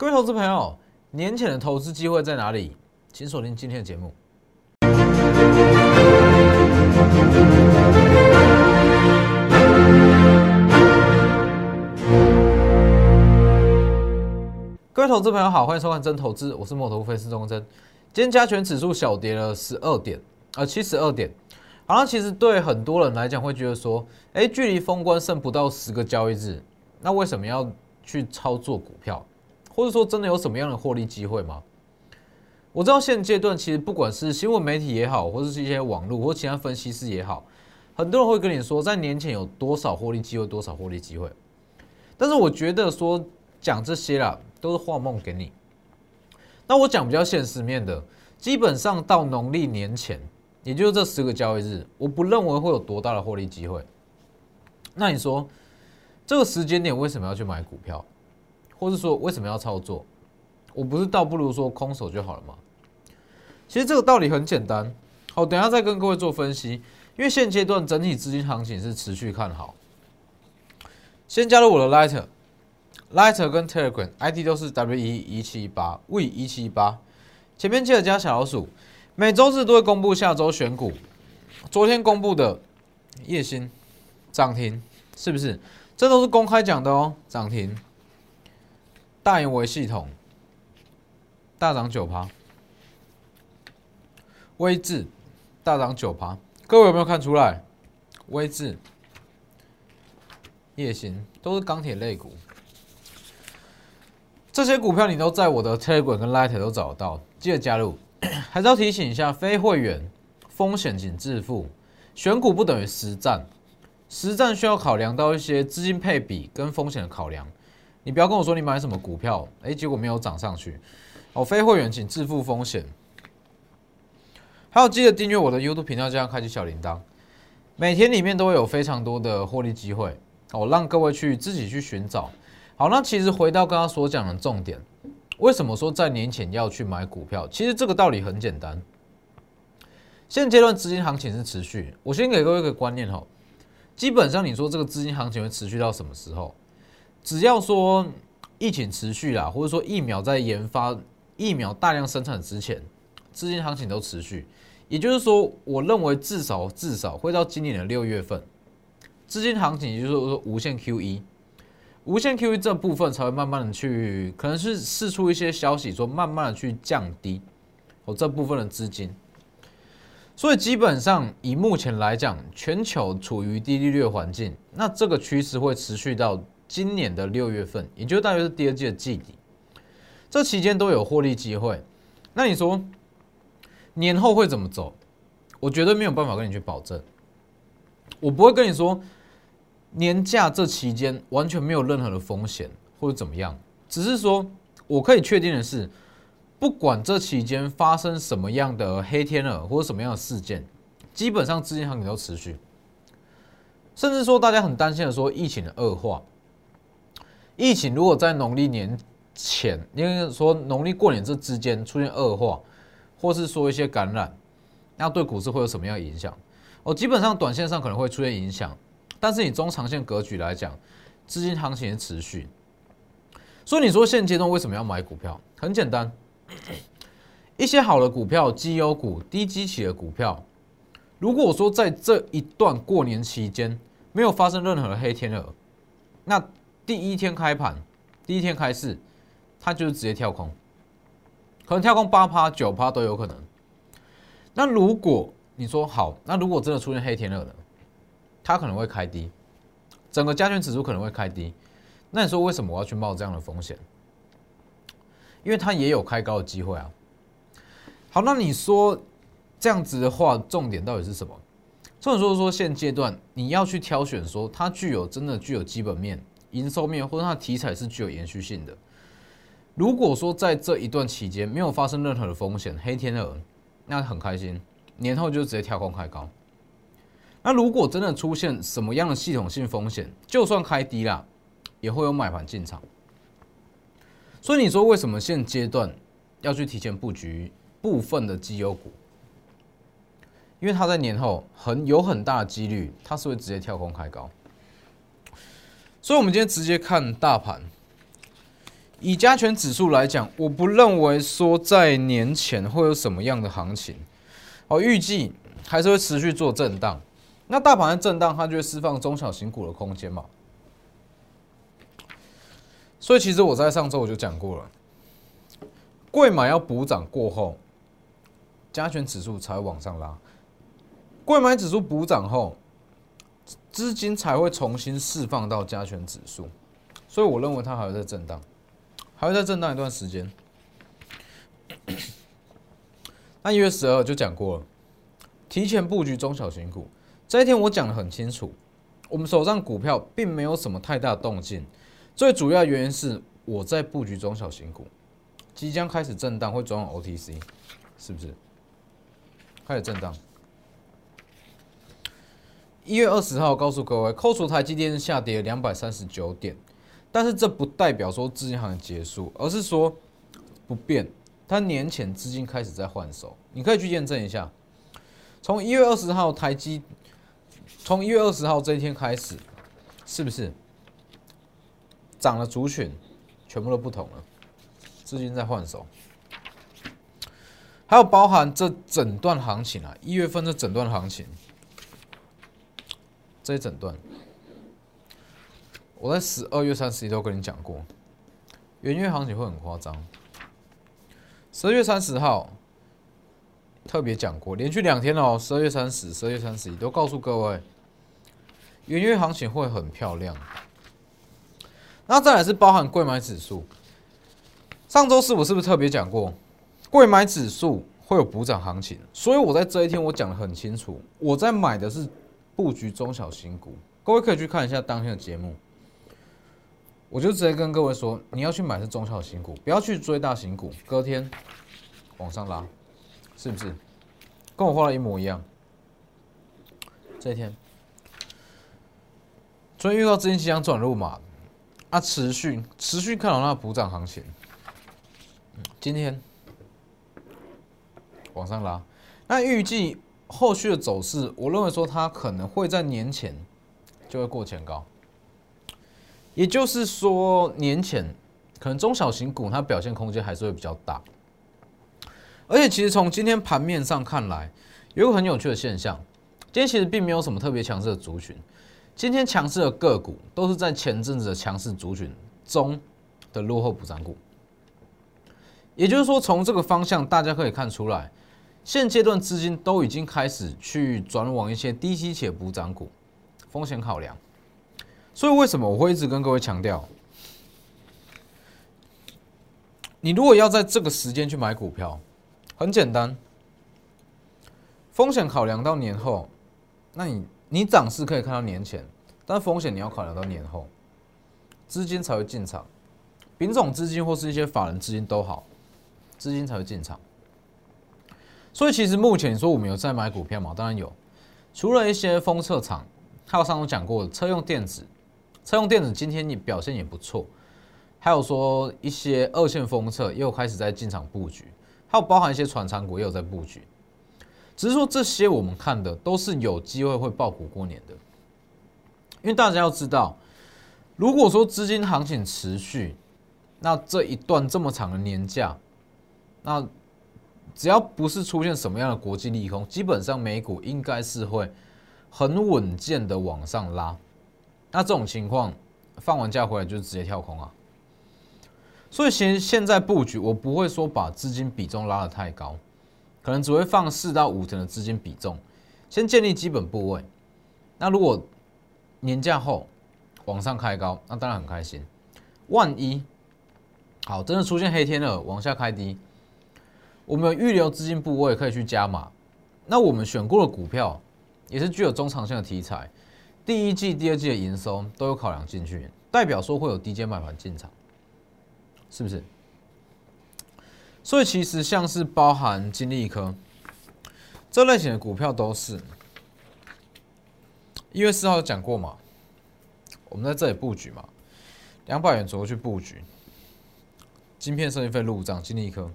各位投资朋友，年前的投资机会在哪里？请锁定今天的节目。各位投资朋友好，欢迎收看真投资，我是摩头分析师钟真。今天加权指数小跌了十二点，呃，七十二点。好像其实对很多人来讲会觉得说，哎，距离封关剩不到十个交易日，那为什么要去操作股票？或者说真的有什么样的获利机会吗？我知道现阶段其实不管是新闻媒体也好，或者是一些网络或其他分析师也好，很多人会跟你说，在年前有多少获利机会，多少获利机会。但是我觉得说讲这些啦，都是画梦给你。那我讲比较现实面的，基本上到农历年前。也就是这十个交易日，我不认为会有多大的获利机会。那你说这个时间点为什么要去买股票，或者说为什么要操作？我不是倒不如说空手就好了吗？其实这个道理很简单。好，等下再跟各位做分析。因为现阶段整体资金行情是持续看好。先加入我的 Lighter，Lighter 跟 Telegram ID 都是 W 一一七八 V 一七八，前面记得加小老鼠。每周日都会公布下周选股，昨天公布的叶星涨停，是不是？这都是公开讲的哦，涨停。大盈维系统。大涨九趴，微智。大涨九趴，各位有没有看出来？微智、叶星都是钢铁类股，这些股票你都在我的 Telegram 跟 Light 都找得到，记得加入。还是要提醒一下，非会员风险请自负，选股不等于实战，实战需要考量到一些资金配比跟风险的考量。你不要跟我说你买什么股票，哎，结果没有涨上去。哦，非会员请自负风险。还有记得订阅我的 YouTube 频道，这样开启小铃铛，每天里面都会有非常多的获利机会哦，让各位去自己去寻找。好，那其实回到刚刚所讲的重点。为什么说在年前要去买股票？其实这个道理很简单。现阶段资金行情是持续，我先给各位一个观念哈。基本上你说这个资金行情会持续到什么时候？只要说疫情持续啦，或者说疫苗在研发、疫苗大量生产之前，资金行情都持续。也就是说，我认为至少至少会到今年的六月份，资金行情也就是说无限 QE。无限 QE 这部分才会慢慢的去，可能是试出一些消息，说慢慢的去降低哦这部分的资金。所以基本上以目前来讲，全球处于低利率环境，那这个趋势会持续到今年的六月份，也就大约是第二季的季底。这期间都有获利机会。那你说年后会怎么走？我绝对没有办法跟你去保证。我不会跟你说。年假这期间完全没有任何的风险或者怎么样，只是说我可以确定的是，不管这期间发生什么样的黑天鹅或者什么样的事件，基本上资金行情都持续。甚至说大家很担心的说疫情的恶化，疫情如果在农历年前，因为说农历过年这之间出现恶化，或是说一些感染，那对股市会有什么样的影响？哦，基本上短线上可能会出现影响。但是你中长线格局来讲，资金行情持续，所以你说现阶段为什么要买股票？很简单，一些好的股票、绩优股、低基企的股票，如果说在这一段过年期间没有发生任何的黑天鹅，那第一天开盘、第一天开市，它就是直接跳空，可能跳空八趴、九趴都有可能。那如果你说好，那如果真的出现黑天鹅呢？它可能会开低，整个加权指数可能会开低。那你说为什么我要去冒这样的风险？因为它也有开高的机会啊。好，那你说这样子的话，重点到底是什么？重点说说现阶段你要去挑选，说它具有真的具有基本面、营收面，或者它的题材是具有延续性的。如果说在这一段期间没有发生任何的风险，黑天鹅，那很开心，年后就直接跳空开高。那如果真的出现什么样的系统性风险，就算开低了，也会有买盘进场。所以你说为什么现阶段要去提前布局部分的绩优股？因为它在年后很有很大的几率，它是会直接跳空开高。所以，我们今天直接看大盘，以加权指数来讲，我不认为说在年前会有什么样的行情，哦，预计还是会持续做震荡。那大盘的震荡，它就会释放中小型股的空间嘛。所以其实我在上周我就讲过了，贵买要补涨过后，加权指数才往上拉。贵买指数补涨后，资金才会重新释放到加权指数。所以我认为它还会在震荡。还会再震荡一段时间。那一月十二就讲过了，提前布局中小型股。这一天我讲的很清楚，我们手上股票并没有什么太大动静。最主要原因是我在布局中小型股，即将开始震荡，会转往 OTC，是不是？开始震荡。一月二十号告诉各位，扣除台积电下跌两百三十九点。但是这不代表说资金行情结束，而是说不变。它年前资金开始在换手，你可以去验证一下。从一月二十号台积，从一月二十号这一天开始，是不是涨了主选，全部都不同了，资金在换手。还有包含这整段行情啊，一月份这整段行情，这一整段。我在十二月三十一都跟你讲过，元月行情会很夸张。十二月三十号特别讲过，连续两天哦，十二月三十、十二月三十一都告诉各位，元月行情会很漂亮。那再来是包含贵买指数，上周四我是不是特别讲过，贵买指数会有补涨行情？所以我在这一天我讲的很清楚，我在买的是布局中小型股，各位可以去看一下当天的节目。我就直接跟各位说，你要去买是中小型股，不要去追大型股。隔天往上拉，是不是？跟我画的一模一样。这一天，昨天遇到资金即将转入嘛，啊，持续持续看好那补涨行情。今天往上拉，那预计后续的走势，我认为说它可能会在年前就会过前高。也就是说，年前可能中小型股它表现空间还是会比较大，而且其实从今天盘面上看来，有个很有趣的现象，今天其实并没有什么特别强势的族群，今天强势的个股都是在前阵子的强势族群中的落后补涨股。也就是说，从这个方向大家可以看出来，现阶段资金都已经开始去转往一些低息且补涨股，风险考量。所以为什么我会一直跟各位强调，你如果要在这个时间去买股票，很简单，风险考量到年后，那你你涨势可以看到年前，但风险你要考量到年后，资金才会进场，品种资金或是一些法人资金都好，资金才会进场。所以其实目前说我们有在买股票吗？当然有，除了一些封测厂，还有上周讲过的车用电子。车用电子今天也表现也不错，还有说一些二线封测又开始在进场布局，还有包含一些船厂股也有在布局，只是说这些我们看的都是有机会会爆股过年的，因为大家要知道，如果说资金行情持续，那这一段这么长的年假，那只要不是出现什么样的国际利空，基本上美股应该是会很稳健的往上拉。那这种情况，放完假回来就直接跳空啊。所以现现在布局，我不会说把资金比重拉得太高，可能只会放四到五成的资金比重，先建立基本部位。那如果年假后往上开高，那当然很开心。万一好真的出现黑天鹅往下开低，我们预留资金部位可以去加码。那我们选过的股票也是具有中长线的题材。第一季、第二季的营收都有考量进去，代表说会有低阶买盘进场，是不是？所以其实像是包含金利科这类型的股票都是一月四号讲过嘛，我们在这里布局嘛，两百元左右去布局，晶片设计费入账，金利科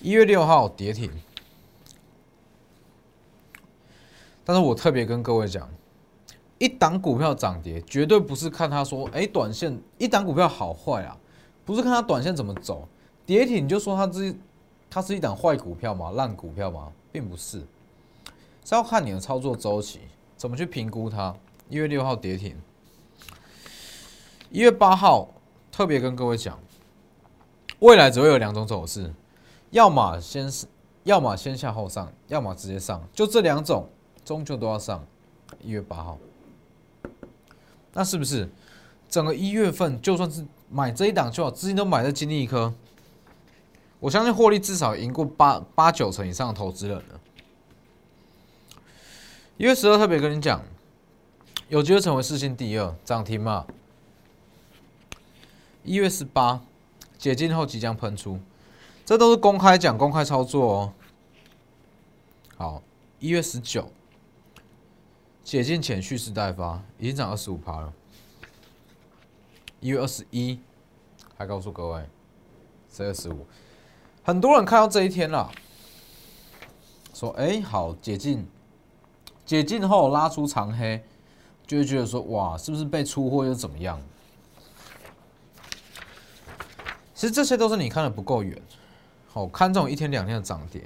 一月六号跌停，但是我特别跟各位讲。一档股票涨跌，绝对不是看他说，哎，短线一档股票好坏啊，不是看它短线怎么走，跌停你就说它是它是一档坏股票吗？烂股票吗？并不是，是要看你的操作周期，怎么去评估它。一月六号跌停，一月八号特别跟各位讲，未来只会有两种走势，要么先是，要么先下后上，要么直接上，就这两种，终究都要上。一月八号，那是不是整个一月份就算是买这一档就好，资金都买在金利科，我相信获利至少赢过八八九成以上的投资人了。一月十二特别跟你讲，有机会成为世信第二涨停嘛？一月十八解禁后即将喷出，这都是公开讲、公开操作哦。好，一月十九。解禁前蓄势待发，已经涨二十五趴了。一月二十一，还告诉各位，十二十五，很多人看到这一天了，说：“哎，好解禁，解禁后拉出长黑，就会觉得说，哇，是不是被出货又怎么样？”其实这些都是你看的不够远，好看这种一天两天的涨跌。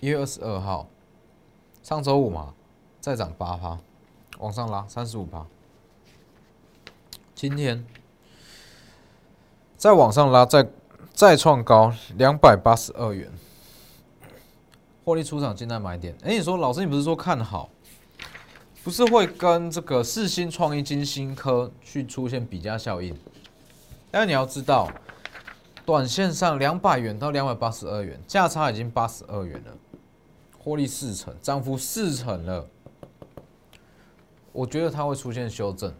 一月二十二号，上周五嘛。再涨八趴，往上拉三十五趴。今天再往上拉，再再创高两百八十二元，获利出场，进来买点。哎，你说老师，你不是说看好，不是会跟这个四星创意、金星科去出现比价效应？但是你要知道，短线上两百元到两百八十二元，价差已经八十二元了，获利四成，涨幅四成了。我觉得它会出现修正，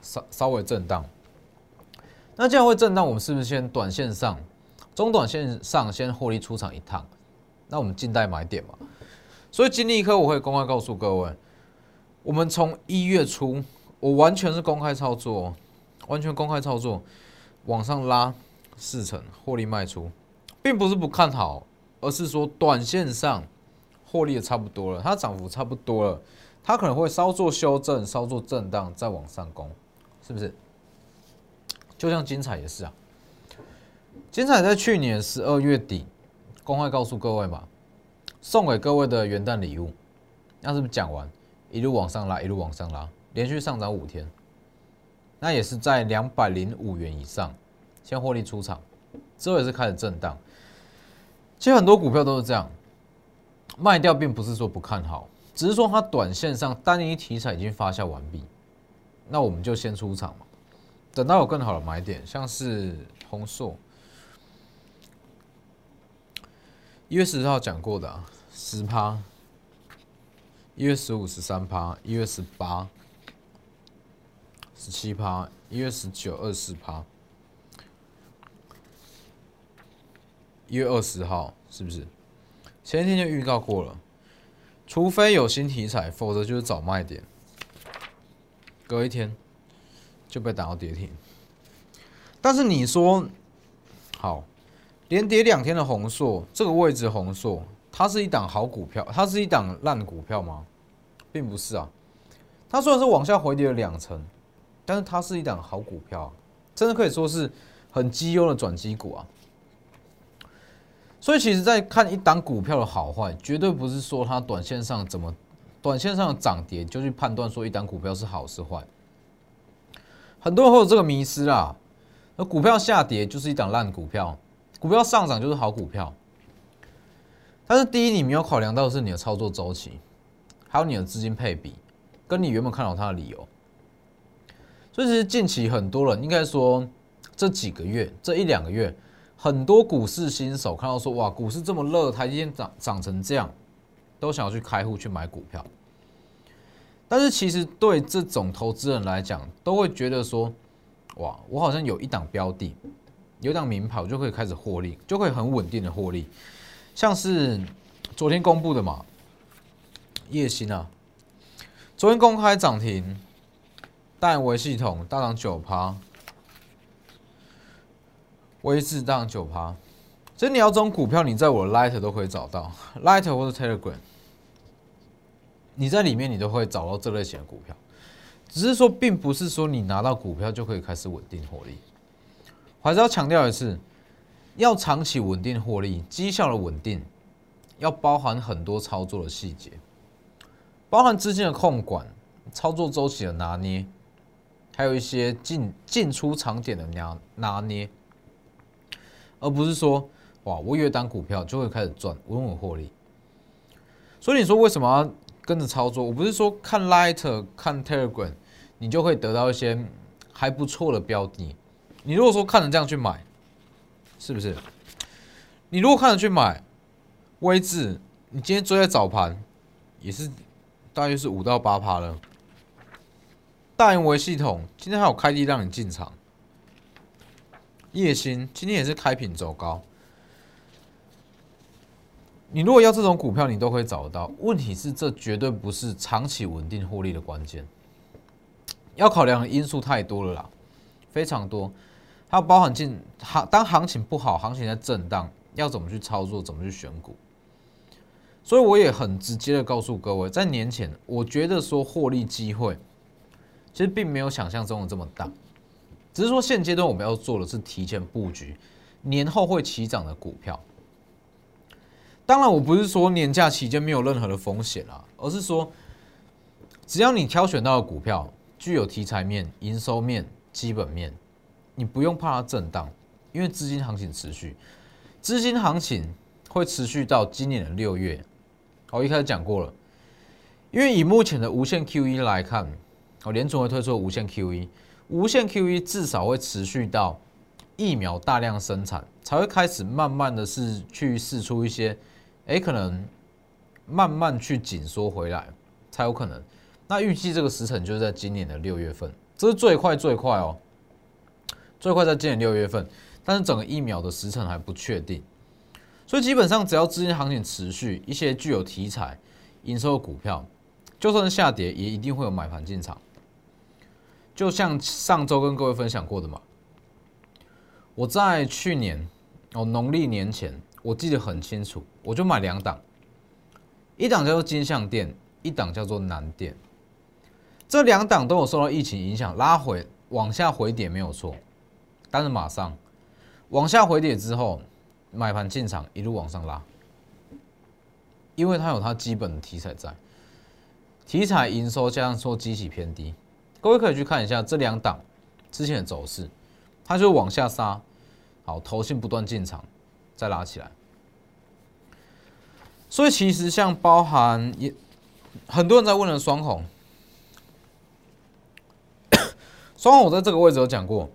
稍稍微震荡。那这样会震荡，我们是不是先短线上、中短线上先获利出场一趟？那我们静待买点嘛。所以金立科我会公开告诉各位，我们从一月初，我完全是公开操作，完全公开操作，往上拉四成获利卖出，并不是不看好，而是说短线上获利也差不多了，它涨幅差不多了。它可能会稍作修正，稍作震荡，再往上攻，是不是？就像精彩也是啊，精彩在去年十二月底公开告诉各位嘛，送给各位的元旦礼物，那是不是讲完一路往上拉，一路往上拉，连续上涨五天，那也是在两百零五元以上先获利出场，之后也是开始震荡。其实很多股票都是这样，卖掉并不是说不看好。只是说它短线上单一题材已经发酵完毕，那我们就先出场嘛，等到有更好的买点，像是红硕，一月十四号讲过的十趴，一月十五十三趴，一月十八十七趴，一月十九二四趴，一月二十号是不是？前一天就预告过了。除非有新题材，否则就是找卖点。隔一天就被打到跌停。但是你说好，连跌两天的红硕，这个位置红硕，它是一档好股票，它是一档烂股票吗？并不是啊。它虽然是往下回跌了两成，但是它是一档好股票，真的可以说是很绩优的转机股啊。所以，其实，在看一档股票的好坏，绝对不是说它短线上怎么，短线上涨跌就去判断说一档股票是好是坏。很多人会有这个迷失啦，那股票下跌就是一档烂股票，股票上涨就是好股票。但是，第一，你没有考量到的是你的操作周期，还有你的资金配比，跟你原本看好它的理由。所以，其实近期很多人应该说这几个月，这一两个月。很多股市新手看到说哇，股市这么热，台积电涨涨成这样，都想要去开户去买股票。但是其实对这种投资人来讲，都会觉得说哇，我好像有一档标的，有一档名牌，我就可以开始获利，就可以很稳定的获利。像是昨天公布的嘛，叶星啊，昨天公开涨停，但维系统大涨九趴。微智当九趴，所以你要这种股票，你在我的 Light 都可以找到，Light 或者 Telegram，你在里面你都会找到这类型的股票。只是说，并不是说你拿到股票就可以开始稳定获利。还是要强调一次，要长期稳定获利，绩效的稳定，要包含很多操作的细节，包含资金的控管、操作周期的拿捏，还有一些进进出场点的拿拿捏，而不是说哇，我有一单股票就会开始赚稳稳获利。所以你说为什么要跟着操作？我不是说看 Light、看 Telegram，你就会得到一些还不错的标的。你如果说看着这样去买，是不是？你如果看着去买，微智，你今天追在早盘，也是大约是五到八趴了。大元维系统今天还有开低让你进场，叶星今天也是开品走高。你如果要这种股票，你都可以找得到。问题是，这绝对不是长期稳定获利的关键，要考量的因素太多了啦，非常多。它包含进行当行情不好，行情在震荡，要怎么去操作，怎么去选股。所以我也很直接的告诉各位，在年前，我觉得说获利机会，其实并没有想象中的这么大，只是说现阶段我们要做的是提前布局年后会起涨的股票。当然，我不是说年假期间没有任何的风险啊，而是说，只要你挑选到的股票具有题材面、营收面、基本面，你不用怕它震荡，因为资金行情持续，资金行情会持续到今年的六月。我一开始讲过了，因为以目前的无限 QE 来看，哦，联储会推出无限 QE，无限 QE 至少会持续到疫苗大量生产，才会开始慢慢的是去试出一些。哎，可能慢慢去紧缩回来才有可能。那预计这个时程就是在今年的六月份，这是最快最快哦，最快在今年六月份。但是整个疫苗的时程还不确定，所以基本上只要资金行情持续，一些具有题材、营收的股票，就算下跌也一定会有买盘进场。就像上周跟各位分享过的嘛，我在去年哦农历年前。我记得很清楚，我就买两档，一档叫做金象店，一档叫做南店。这两档都有受到疫情影响，拉回往下回点没有错，但是马上往下回点之后，买盘进场一路往上拉，因为它有它基本的题材在，题材营收加上说机器偏低，各位可以去看一下这两档之前的走势，它就往下杀，好，头性不断进场。再拉起来，所以其实像包含也很多人在问的双红，双红我在这个位置有讲过，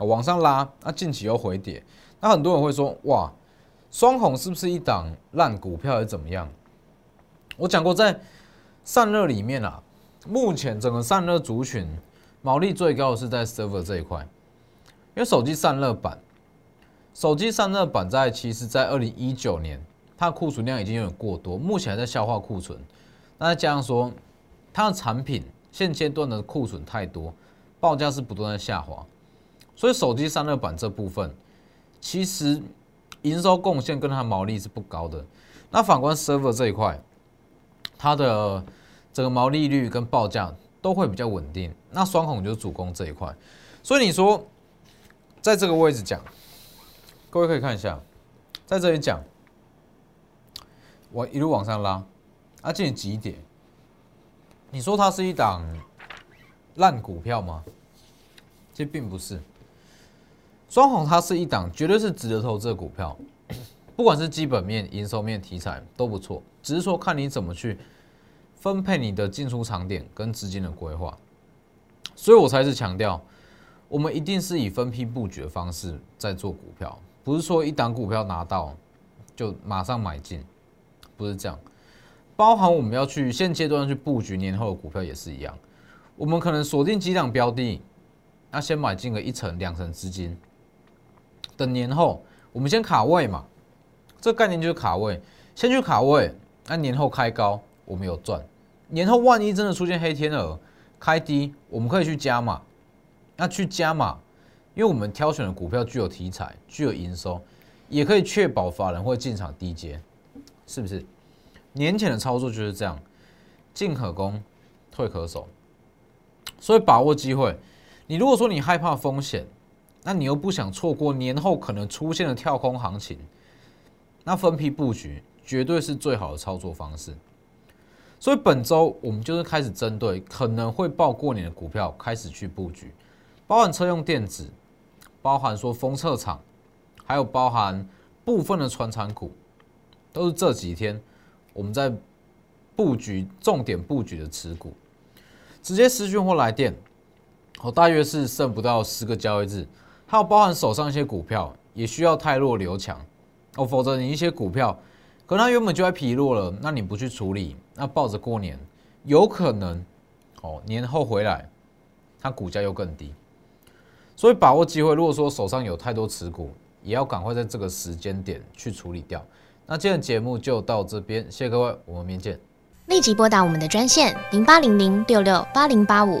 往上拉，那近期又回跌，那很多人会说，哇，双红是不是一档烂股票，还是怎么样？我讲过，在散热里面啊，目前整个散热族群毛利最高的是在 server 这一块，因为手机散热板。手机散热板在其实，在二零一九年，它的库存量已经有点过多，目前还在消化库存。那再加上说，它的产品现阶段的库存太多，报价是不断的下滑，所以手机散热板这部分，其实营收贡献跟它毛利是不高的。那反观 server 这一块，它的整个毛利率跟报价都会比较稳定。那双孔就是主攻这一块，所以你说在这个位置讲。各位可以看一下，在这里讲，我一路往上拉，啊，进几点？你说它是一档烂股票吗？这并不是，双红它是一档绝对是值得投资的股票，不管是基本面、营收面、题材都不错，只是说看你怎么去分配你的进出场点跟资金的规划，所以我才是强调，我们一定是以分批布局的方式在做股票。不是说一档股票拿到就马上买进，不是这样。包含我们要去现阶段去布局年后的股票也是一样。我们可能锁定几档标的，那先买进个一层两层资金，等年后我们先卡位嘛。这概念就是卡位，先去卡位，那年后开高我们有赚。年后万一真的出现黑天鹅开低，我们可以去加码，那去加码。因为我们挑选的股票具有题材、具有营收，也可以确保法人会进场低接，是不是？年前的操作就是这样，进可攻，退可守，所以把握机会。你如果说你害怕风险，那你又不想错过年后可能出现的跳空行情，那分批布局绝对是最好的操作方式。所以本周我们就是开始针对可能会爆过年的股票开始去布局，包含车用电子，包含说封测厂，还有包含部分的传产股，都是这几天我们在布局重点布局的持股。直接私讯或来电，我大约是剩不到十个交易日，还有包含手上一些股票也需要太弱留强哦，否则你一些股票可能它原本就在疲弱了，那你不去处理，那抱着过年有可能哦年后回来它股价又更低，所以把握机会，如果说手上有太多持股，也要赶快在这个时间点去处理掉。那今天的节目就到这边，谢谢各位，我们明天见。立即拨打我们的专线零八零零六六八零八五